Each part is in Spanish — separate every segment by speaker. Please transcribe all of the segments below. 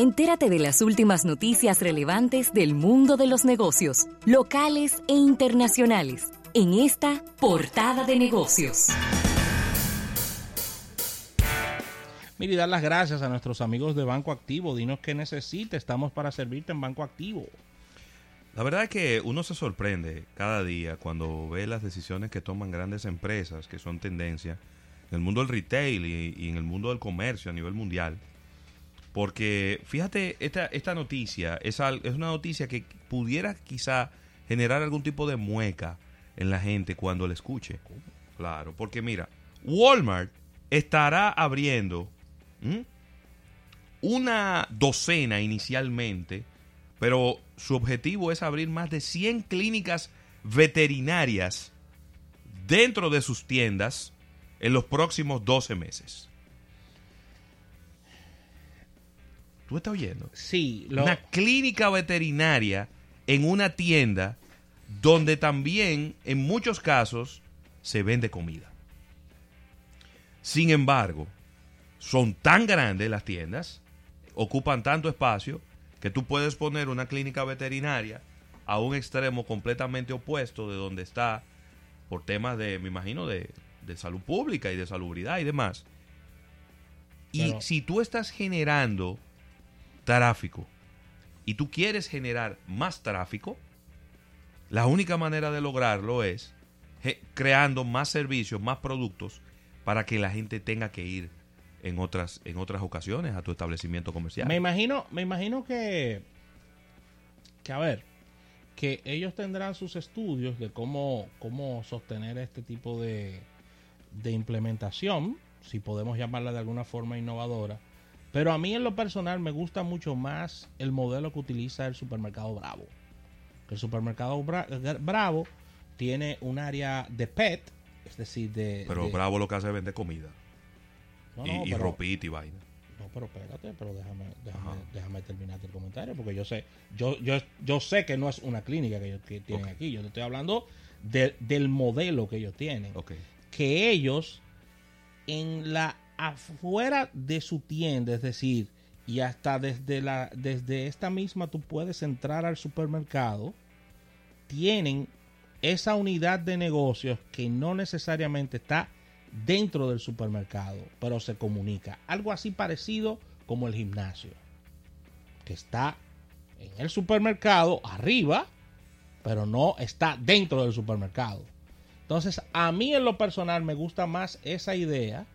Speaker 1: Entérate de las últimas noticias relevantes del mundo de los negocios, locales e internacionales, en esta portada de negocios.
Speaker 2: Mira, y dar las gracias a nuestros amigos de Banco Activo. Dinos qué necesita, estamos para servirte en Banco Activo.
Speaker 3: La verdad es que uno se sorprende cada día cuando ve las decisiones que toman grandes empresas que son tendencia en el mundo del retail y, en el mundo del comercio a nivel mundial. Porque fíjate, esta, esta noticia es, es una noticia que pudiera quizá generar algún tipo de mueca en la gente cuando la escuche. Claro, porque mira, Walmart estará abriendo una docena inicialmente, pero su objetivo es abrir más de 100 clínicas veterinarias dentro de sus tiendas en los próximos 12 meses. ¿Tú estás oyendo?
Speaker 2: Sí.
Speaker 3: Una clínica veterinaria en una tienda donde también en muchos casos se vende comida. Sin embargo, son tan grandes las tiendas, ocupan tanto espacio, que tú puedes poner una clínica veterinaria a un extremo completamente opuesto de donde está, por temas de, me imagino, de, de salud pública y de salubridad y demás. Y si tú estás generando tráfico y tú quieres generar más tráfico, la única manera de lograrlo es creando más servicios, más productos para que la gente tenga que ir en otras en otras ocasiones a tu establecimiento comercial.
Speaker 2: Me imagino, me imagino que que a ver, que ellos tendrán sus estudios de cómo cómo sostener este tipo de de implementación, si podemos llamarla de alguna forma innovadora. Pero a mí en lo personal me gusta mucho más el modelo que utiliza el supermercado Bravo. El supermercado Bravo tiene un área de pet, es decir, de...
Speaker 3: Pero Bravo lo que hace es vender comida y, ropita y vaina.
Speaker 2: No, pero espérate, pero déjame, déjame, terminar el comentario, porque yo sé, yo, yo, yo sé que no es una clínica que ellos tienen aquí, yo te estoy hablando del modelo que ellos tienen. Que ellos, en la afuera de su tienda, es decir, y hasta desde, la, desde esta misma tú puedes entrar al supermercado, tienen esa unidad de negocios que no necesariamente está dentro del supermercado, pero se comunica. Algo así parecido como el gimnasio, que está en el supermercado arriba, pero no está dentro del supermercado. Entonces, a mí en lo personal me gusta más esa idea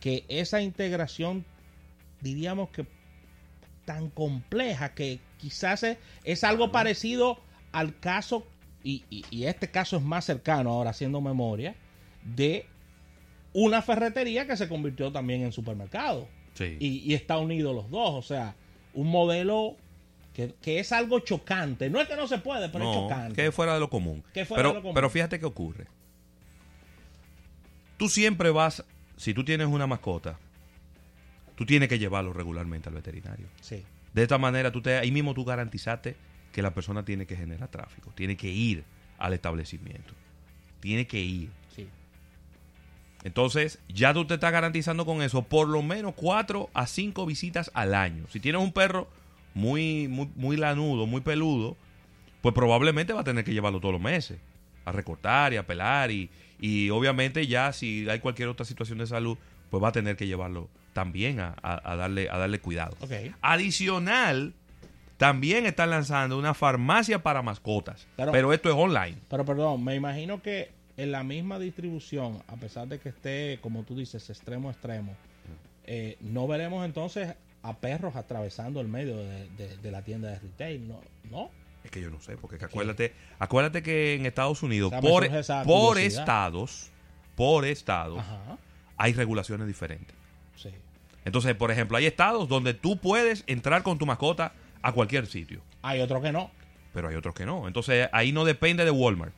Speaker 2: que esa integración, diríamos que tan compleja que quizás es, algo parecido al caso, y, y, este caso es más cercano ahora haciendo memoria, de una ferretería que se convirtió también en supermercado. Y, está unido los dos. O sea, un modelo que, es algo chocante. No es que no se puede, pero es chocante.
Speaker 3: Que fuera de lo común. pero, Pero fíjate qué ocurre. Tú siempre vas, si tú tienes una mascota, tú tienes que llevarlo regularmente al veterinario.
Speaker 2: Sí.
Speaker 3: De esta manera, tú te, ahí mismo tú garantizaste que la persona tiene que generar tráfico, tiene que ir al establecimiento, tiene que ir. Entonces, ya tú te estás garantizando con eso por lo menos 4 a 5 visitas al año. Si tienes un perro muy, muy, muy lanudo, muy peludo, pues probablemente va a tener que llevarlo todos los meses a recortar y a pelar y, y obviamente ya si hay cualquier otra situación de salud, pues va a tener que llevarlo también a, darle, a darle cuidado. Adicional, también están lanzando una farmacia para mascotas, pero esto es online.
Speaker 2: Pero perdón, me imagino que en la misma distribución, a pesar de que esté, como tú dices, extremo a extremo, eh, no veremos entonces a perros atravesando el medio de, la tienda de retail, ¿no? ¿no?
Speaker 3: Es que yo no sé, porque acuérdate, acuérdate que en Estados Unidos, por, por estados, por estados, hay regulaciones diferentes.
Speaker 2: Sí.
Speaker 3: Entonces, por ejemplo, hay estados donde tú puedes entrar con tu mascota a cualquier sitio.
Speaker 2: Hay otros que no.
Speaker 3: Pero hay otros que no. Entonces, ahí no depende de Walmart.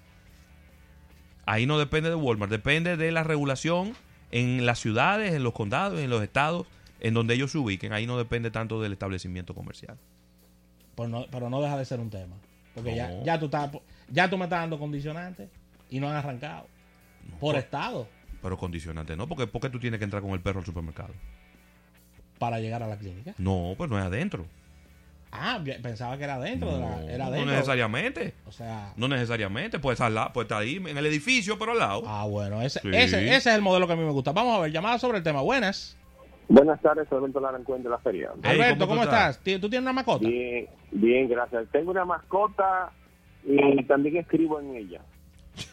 Speaker 3: Ahí no depende de Walmart, depende de la regulación en las ciudades, en los condados, en los estados, en donde ellos se ubiquen. Ahí no depende tanto del establecimiento comercial.
Speaker 2: Pues pero no deja de ser un tema. Porque ya, ya, tú estás, ya tú me estás dando condicionantes y no han arrancado. por, estado.
Speaker 3: Pero condicionantes no, porque, qué tú tienes que entrar con el perro al supermercado.
Speaker 2: Para llegar a la clínica.
Speaker 3: No, pues no es adentro.
Speaker 2: Ah, pensaba que era dentro de la. Era dentro.
Speaker 3: No necesariamente.
Speaker 2: O sea.
Speaker 3: No necesariamente. Puede estar, la, puede estar ahí en el edificio, pero al lado.
Speaker 2: Ah, bueno. Ese, ese, ese, es el modelo que a mí me gusta. Vamos a ver, llamada sobre el tema. Buenas.
Speaker 4: Buenas tardes, soy Alberto Larancuén de la feria.
Speaker 2: Alberto, ¿cómo, estás? ¿Tú tienes una mascota?
Speaker 4: Bien, bien, gracias. Tengo una mascota y también escribo en ella.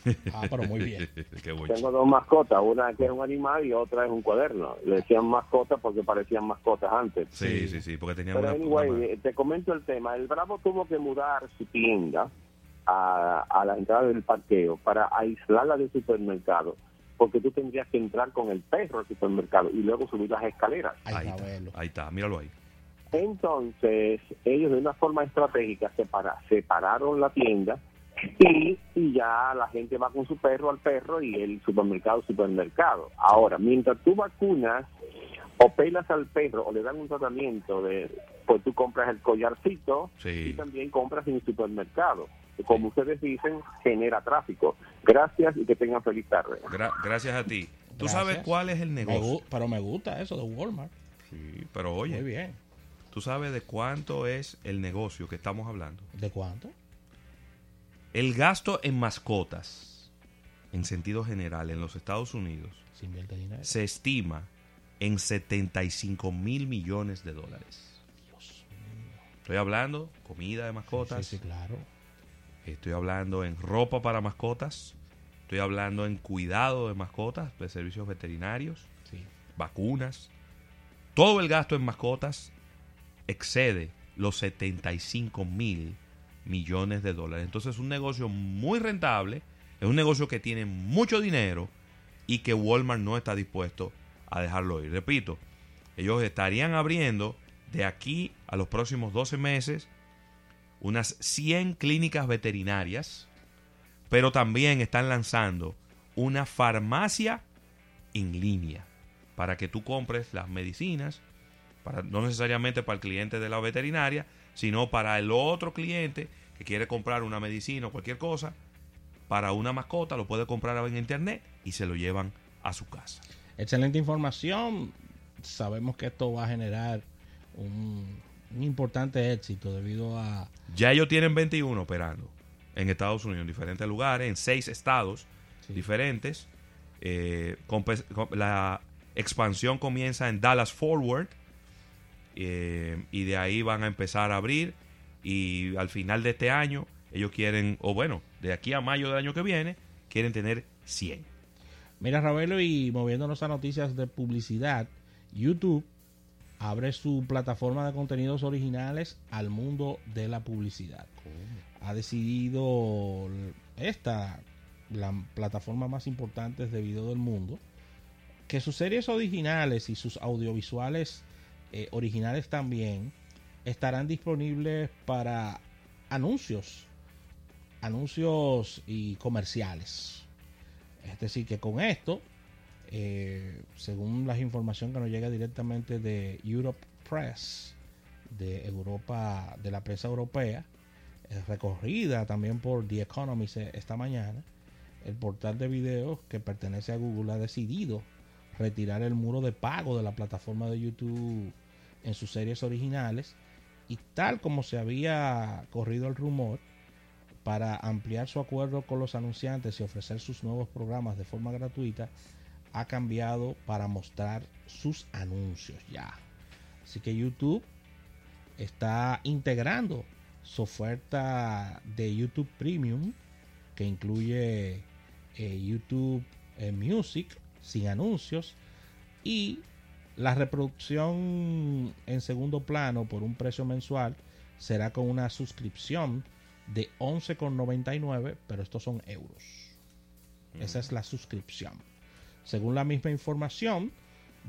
Speaker 2: Ah, pero muy bien.
Speaker 4: Tengo dos mascotas, una que es un animal y otra es un cuaderno. Le decían mascotas porque parecían mascotas antes.
Speaker 3: Sí, sí, sí, porque tenían
Speaker 4: Pero anyway, te comento el tema. El Bravo tuvo que mudar su tienda a, a la entrada del parqueo para aislarla del supermercado porque tú tendrías que entrar con el perro al supermercado y luego subir las escaleras.
Speaker 3: Ahí, está, ahí está, míralo ahí.
Speaker 4: Entonces, ellos de una forma estratégica separaron la tienda y, y, ya la gente va con su perro al perro y el supermercado supermercado. Ahora, mientras tú vacunas o pelas al perro o le dan un tratamiento de, pues tú compras el collarcito y también compras en el supermercado. Como ustedes dicen, genera tráfico. Gracias y que tengan feliz tarde.
Speaker 3: gracias a ti. ¿Tú sabes cuál es el negocio?
Speaker 2: pero me gusta eso de Walmart.
Speaker 3: Sí, pero oye.
Speaker 2: Muy bien.
Speaker 3: ¿Tú sabes de cuánto es el negocio que estamos hablando?
Speaker 2: ¿De cuánto?
Speaker 3: El gasto en mascotas, en sentido general, en los Estados Unidos, se estima en 75 mil millones de dólares. Dios mío. Estoy hablando comida de mascotas.
Speaker 2: Sí, sí, claro.
Speaker 3: Estoy hablando en ropa para mascotas. Estoy hablando en cuidado de mascotas, de servicios veterinarios, vacunas. Todo el gasto en mascotas excede los 75 mil millones de dólares. Entonces es un negocio muy rentable, es un negocio que tiene mucho dinero y que Walmart no está dispuesto a dejarlo ir. Repito, ellos estarían abriendo de aquí a los próximos 12 meses unas 100 clínicas veterinarias, pero también están lanzando una farmacia en línea para que tú compres las medicinas, para, no necesariamente para el cliente de la veterinaria, sino para el otro cliente que quiere comprar una medicina o cualquier cosa para una mascota, lo puede comprar en internet y se lo llevan a su casa.
Speaker 2: Excelente información. Sabemos que esto va a generar un, importante éxito debido a...
Speaker 3: Ya ellos tienen 21 operando en Estados Unidos, en diferentes lugares, en seis estados diferentes. Eh, la expansión comienza en Dallas Forward, eh, y de ahí van a empezar a abrir y al final de este año ellos quieren, o bueno, de aquí a mayo del año que viene, quieren tener 100.
Speaker 2: Mira, Ravelo, y moviéndonos a noticias de publicidad, YouTube abre su plataforma de contenidos originales al mundo de la publicidad. Ha decidido esta, la plataforma más importante de video del mundo, que sus series originales y sus audiovisuales eh, originales también estarán disponibles para anuncios, anuncios y comerciales. Es decir, que con esto, eh, según la información que nos llega directamente de Europe Press, de Europa, de la prensa europea, recorrida también por The Economist esta mañana, el portal de videos que pertenece a Google ha decidido retirar el muro de pago de la plataforma de YouTube en sus series originales y tal como se había corrido el rumor para ampliar su acuerdo con los anunciantes y ofrecer sus nuevos programas de forma gratuita, ha cambiado para mostrar sus anuncios ya. Así que YouTube está integrando su oferta de YouTube Premium que incluye eh, YouTube eh, Music sin anuncios y la reproducción en segundo plano por un precio mensual será con una suscripción de 11,99, pero estos son euros. Esa es la suscripción. Según la misma información,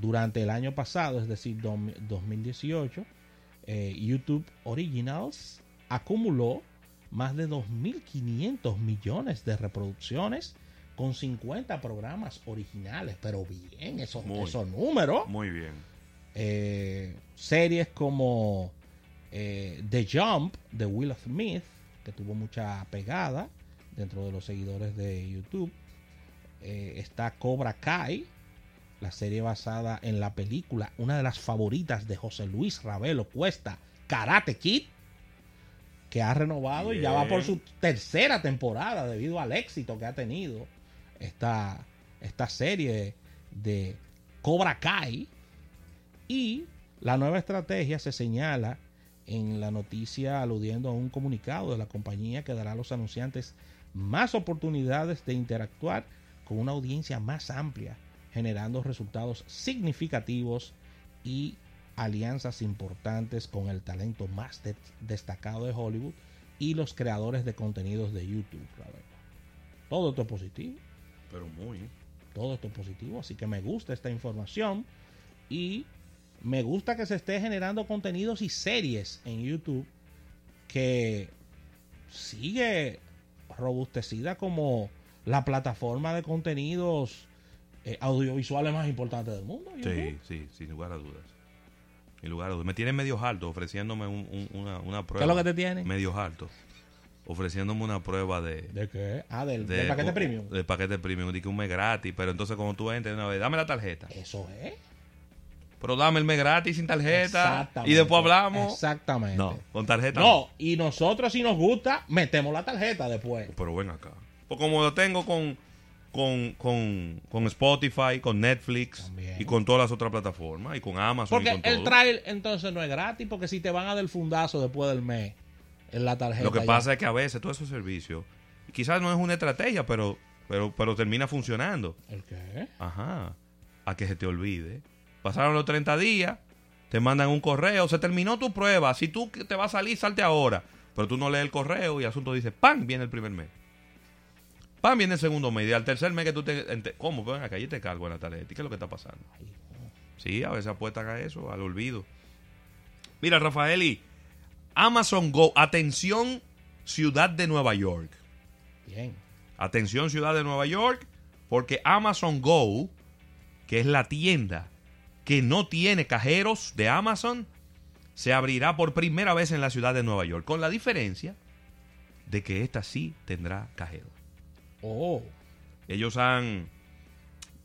Speaker 2: durante el año pasado, es decir, 2018, eh, YouTube Originals acumuló más de 2.500 millones de reproducciones con 50 programas originales, pero bien, esos, esos números.
Speaker 3: Muy bien.
Speaker 2: Eh, series como eh, The Jump de Will Smith, que tuvo mucha pegada dentro de los seguidores de YouTube. Eh, está Cobra Kai, la serie basada en la película, una de las favoritas de José Luis Ravelo Cuesta, Karate Kid. que ha renovado y ya va por su tercera temporada debido al éxito que ha tenido esta, esta serie de Cobra Kai. Y la nueva estrategia se señala en la noticia aludiendo a un comunicado de la compañía que dará a los anunciantes más oportunidades de interactuar con una audiencia más amplia, generando resultados significativos y alianzas importantes con el talento más destacado de Hollywood y los creadores de contenidos de YouTube. Todo esto es positivo.
Speaker 3: Pero muy.
Speaker 2: Todo esto es positivo, así que me gusta esta información y me gusta que se esté generando contenidos y series en YouTube que sigue robustecida como la plataforma de contenidos eh, audiovisuales más importante del mundo.
Speaker 3: Sí, sí, sin lugar a dudas. Sin lugar a dudas. Me tienen medio alto ofreciéndome una, una, prueba.
Speaker 2: ¿Qué es lo que te tiene?
Speaker 3: Medio alto. Ofreciéndome una prueba de.
Speaker 2: ¿De qué? Ah, del, paquete premium.
Speaker 3: Del paquete premium. Dije un mes gratis, pero entonces como tú entres una vez, dame la tarjeta.
Speaker 2: Eso es.
Speaker 3: Pero dame el mes gratis sin tarjeta. Y después hablamos.
Speaker 2: Exactamente.
Speaker 3: No, con tarjeta.
Speaker 2: No, y nosotros si nos gusta, metemos la tarjeta después.
Speaker 3: Pero ven acá. Pues como lo tengo con, con, con, con Spotify, con Netflix y con todas las otras plataformas y con Amazon.
Speaker 2: Porque el trial entonces no es gratis, porque si te van a dar el fundazo después del mes en la tarjeta.
Speaker 3: Lo que pasa es que a veces todos esos servicios, quizás no es una estrategia, pero, pero, pero termina funcionando.
Speaker 2: ¿El qué?
Speaker 3: Ajá. A que se te olvide Pasaron los 30 días, te mandan un correo, se terminó tu prueba, si tú te vas a salir, salte ahora. Pero tú no lees el correo y el asunto dice, ¡pam! Viene el primer mes. ¡Pam! Viene el segundo mes. Y al tercer mes que tú te... ¿Cómo? Ven acá, yo te cargo en la tarjeta. ¿Y qué es lo que está pasando? Sí, a veces apuestan a eso, al olvido. Mira, Rafaeli, Amazon Go, atención, ciudad de Nueva York.
Speaker 2: Bien.
Speaker 3: Atención, ciudad de Nueva York, porque Amazon Go, que es la tienda que no tiene cajeros de Amazon se abrirá por primera vez en la ciudad de Nueva York, con la diferencia de que esta sí tendrá cajero.
Speaker 2: Oh.
Speaker 3: Ellos han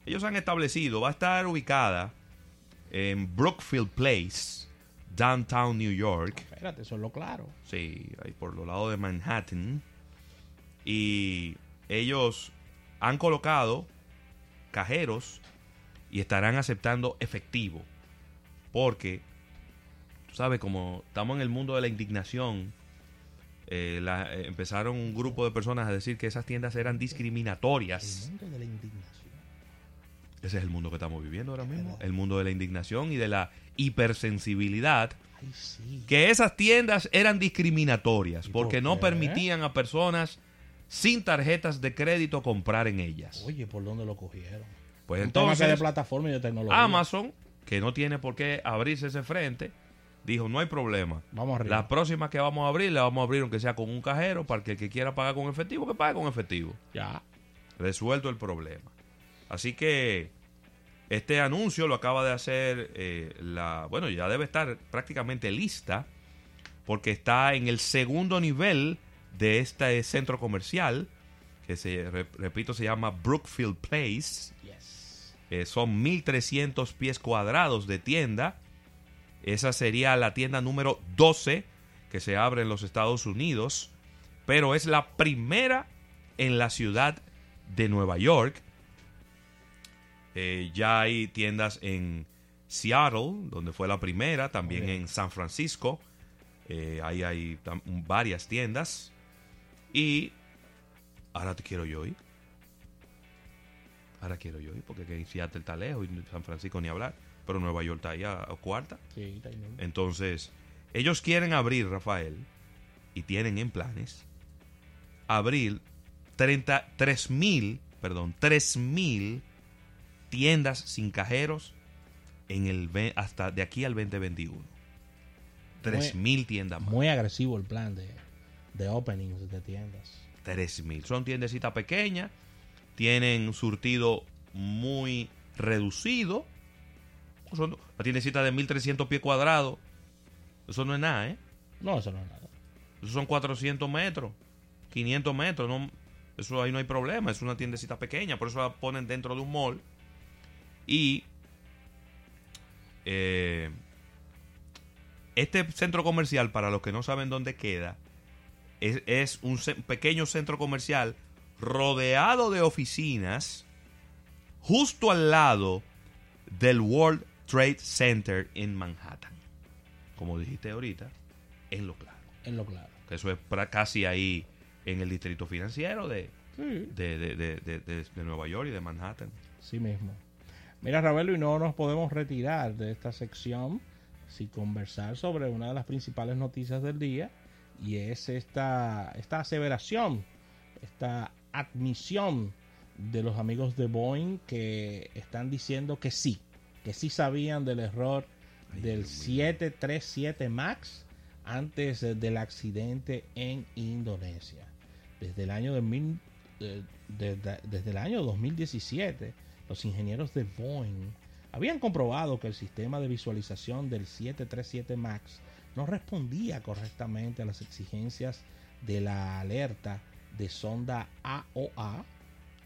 Speaker 3: ellos han establecido, va a estar ubicada en Brookfield Place, downtown New York.
Speaker 2: Espérate, eso es lo claro.
Speaker 3: Sí, ahí por los lados de Manhattan. Y ellos han colocado cajeros y estarán aceptando efectivo. Porque, tú sabes, como estamos en el mundo de la indignación, eh, eh, empezaron un grupo de personas a decir que esas tiendas eran discriminatorias.
Speaker 2: El mundo de la indignación.
Speaker 3: Ese es el mundo que estamos viviendo ahora mismo. El mundo de la indignación y de la hipersensibilidad. Que esas tiendas eran discriminatorias porque no permitían a personas sin tarjetas de crédito comprar en ellas.
Speaker 2: Oye, ¿por dónde lo cogieron?
Speaker 3: Pues entonces,
Speaker 2: de plataforma y de tecnología.
Speaker 3: Amazon, que no tiene por qué abrirse ese frente, dijo, no hay problema.
Speaker 2: Vamos arriba.
Speaker 3: La próxima que vamos a abrir, la vamos a abrir aunque sea con un cajero, para que el que quiera pagar con efectivo, que pague con efectivo.
Speaker 2: Ya.
Speaker 3: Resuelto el problema. Así que este anuncio lo acaba de hacer eh, la... Bueno, ya debe estar prácticamente lista, porque está en el segundo nivel de este centro comercial, que se, repito, se llama Brookfield Place eh, son 1.300 pies cuadrados de tienda. Esa sería la tienda número 12 que se abre en los Estados Unidos. Pero es la primera en la ciudad de Nueva York. Eh, ya hay tiendas en Seattle, donde fue la primera, también en San Francisco. Eh, ahí hay varias tiendas. Y ahora te quiero yo ir. Ahora quiero yo ir, porque que Seattle está lejos y San Francisco ni hablar. Pero Nueva York está ahí a, cuarta. Entonces, ellos quieren abrir, Rafael, y tienen en planes, abrir 33 mil, perdón, 3 mil tiendas sin cajeros en el hasta de aquí al 2021. 3 mil tiendas más.
Speaker 2: Muy agresivo el plan de, de openings de tiendas.
Speaker 3: 3 mil. Son tiendecitas pequeñas tienen surtido muy reducido. Son, la tiendecita de 1300 pies cuadrados. Eso no es nada, ¿eh?
Speaker 2: No, eso no es nada.
Speaker 3: Eso son 400 metros, 500 metros. No, eso ahí no hay problema. Es una tiendecita pequeña. Por eso la ponen dentro de un mall. Y eh, este centro comercial, para los que no saben dónde queda, es, un pequeño centro comercial rodeado de oficinas justo al lado del World Trade Center en Manhattan. Como dijiste ahorita, en lo claro.
Speaker 2: En lo claro.
Speaker 3: Que eso es casi ahí en el distrito financiero de, de, Nueva York y de Manhattan.
Speaker 2: Sí mismo. Mira, Ravelo, y no nos podemos retirar de esta sección sin conversar sobre una de las principales noticias del día y es esta, esta aseveración, esta admisión de los amigos de Boeing que están diciendo que sí, que sí sabían del error del 737 MAX antes del accidente en Indonesia. Desde el año, de desde el año 2017, los ingenieros de Boeing habían comprobado que el sistema de visualización del 737 MAX no respondía correctamente a las exigencias de la alerta de sonda AOA,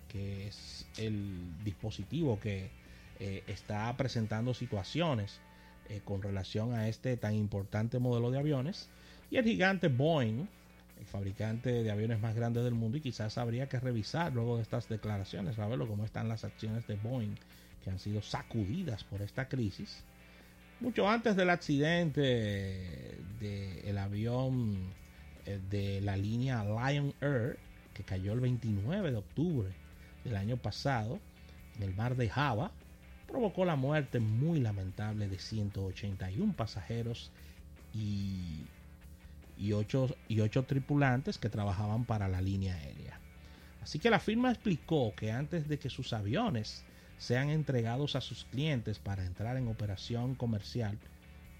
Speaker 2: que es el dispositivo que eh, está presentando situaciones eh, con relación a este tan importante modelo de aviones. Y el gigante Boeing, el fabricante de aviones más grandes del mundo, y quizás habría que revisar luego de estas declaraciones, saberlo cómo están las acciones de Boeing que han sido sacudidas por esta crisis mucho antes del accidente del avión de la línea Lion Air, que cayó el 29 de octubre del año pasado en el mar de Java, provocó la muerte muy lamentable de 181 pasajeros y, y, 8, y 8 tripulantes que trabajaban para la línea aérea. Así que la firma explicó que antes de que sus aviones sean entregados a sus clientes para entrar en operación comercial,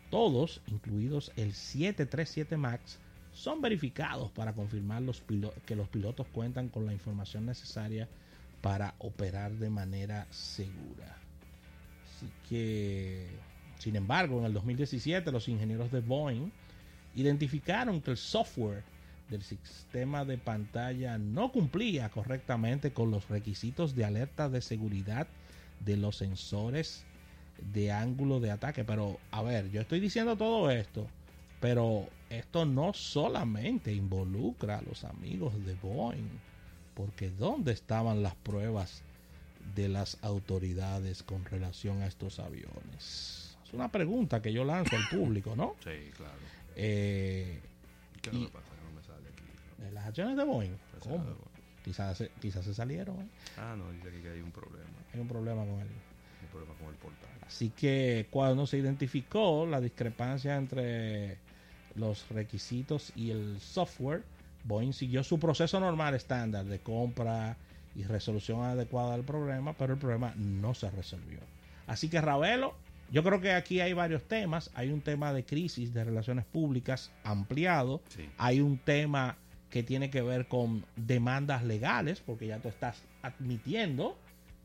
Speaker 2: todos, incluidos el 737 MAX, son verificados para confirmar que los pilotos cuentan con la información necesaria para operar de manera segura. Así que, sin embargo, en el 2017 los ingenieros de Boeing identificaron que el software del sistema de pantalla no cumplía correctamente con los requisitos de alerta de seguridad de los sensores de ángulo de ataque. Pero, a ver, yo estoy diciendo todo esto, pero esto no solamente involucra a los amigos de Boeing, porque ¿dónde estaban las pruebas de las autoridades con relación a estos aviones? Es una pregunta que yo lanzo al público, ¿no?
Speaker 3: Sí, claro.
Speaker 2: Eh, ¿Qué no me pasa? No me sale aquí. Las acciones de Boeing. ¿Cómo? Quizás, quizás se salieron. ¿eh?
Speaker 3: Ah, no, dice que hay un problema.
Speaker 2: Hay un problema con
Speaker 3: él. Un problema con el portal.
Speaker 2: Así que cuando se identificó la discrepancia entre los requisitos y el software, Boeing siguió su proceso normal estándar de compra y resolución adecuada del problema, pero el problema no se resolvió. Así que Ravelo, yo creo que aquí hay varios temas. Hay un tema de crisis de relaciones públicas ampliado. Hay un tema que tiene que ver con demandas legales, porque ya tú estás admitiendo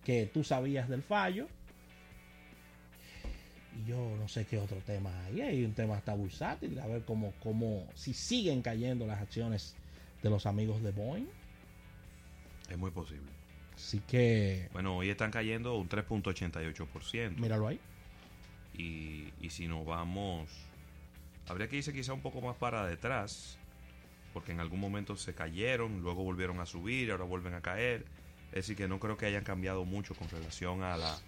Speaker 2: que tú sabías del fallo. Y yo no sé qué otro tema hay. Hay un tema hasta bursátil, a ver cómo, cómo, si siguen cayendo las acciones de los amigos de Boeing.
Speaker 3: Es muy posible.
Speaker 2: Así que...
Speaker 3: Bueno, hoy están cayendo un 3.88%.
Speaker 2: Míralo ahí.
Speaker 3: Y, y si nos vamos... Habría que irse quizá un poco más para detrás porque en algún momento se cayeron, luego volvieron a subir, ahora vuelven a caer. Es decir, que no creo que hayan cambiado mucho con relación a, la,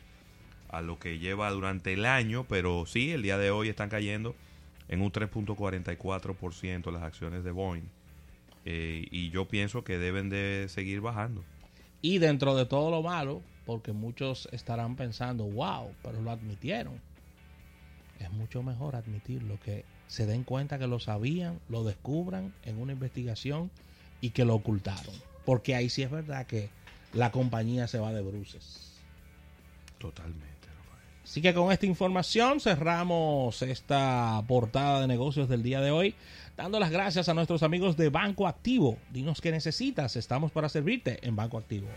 Speaker 3: a lo que lleva durante el año, pero sí, el día de hoy están cayendo en un 3.44% las acciones de Boeing. Eh, y yo pienso que deben de seguir bajando.
Speaker 2: Y dentro de todo lo malo, porque muchos estarán pensando, wow, pero lo admitieron. Es mucho mejor admitir lo que se den cuenta que lo sabían, lo descubran en una investigación y que lo ocultaron. Porque ahí sí es verdad que la compañía se va de bruces.
Speaker 3: Totalmente.
Speaker 2: Así que con esta información cerramos esta portada de negocios del día de hoy, dando las gracias a nuestros amigos de Banco Activo. Dinos qué necesitas, estamos para servirte en Banco Activo.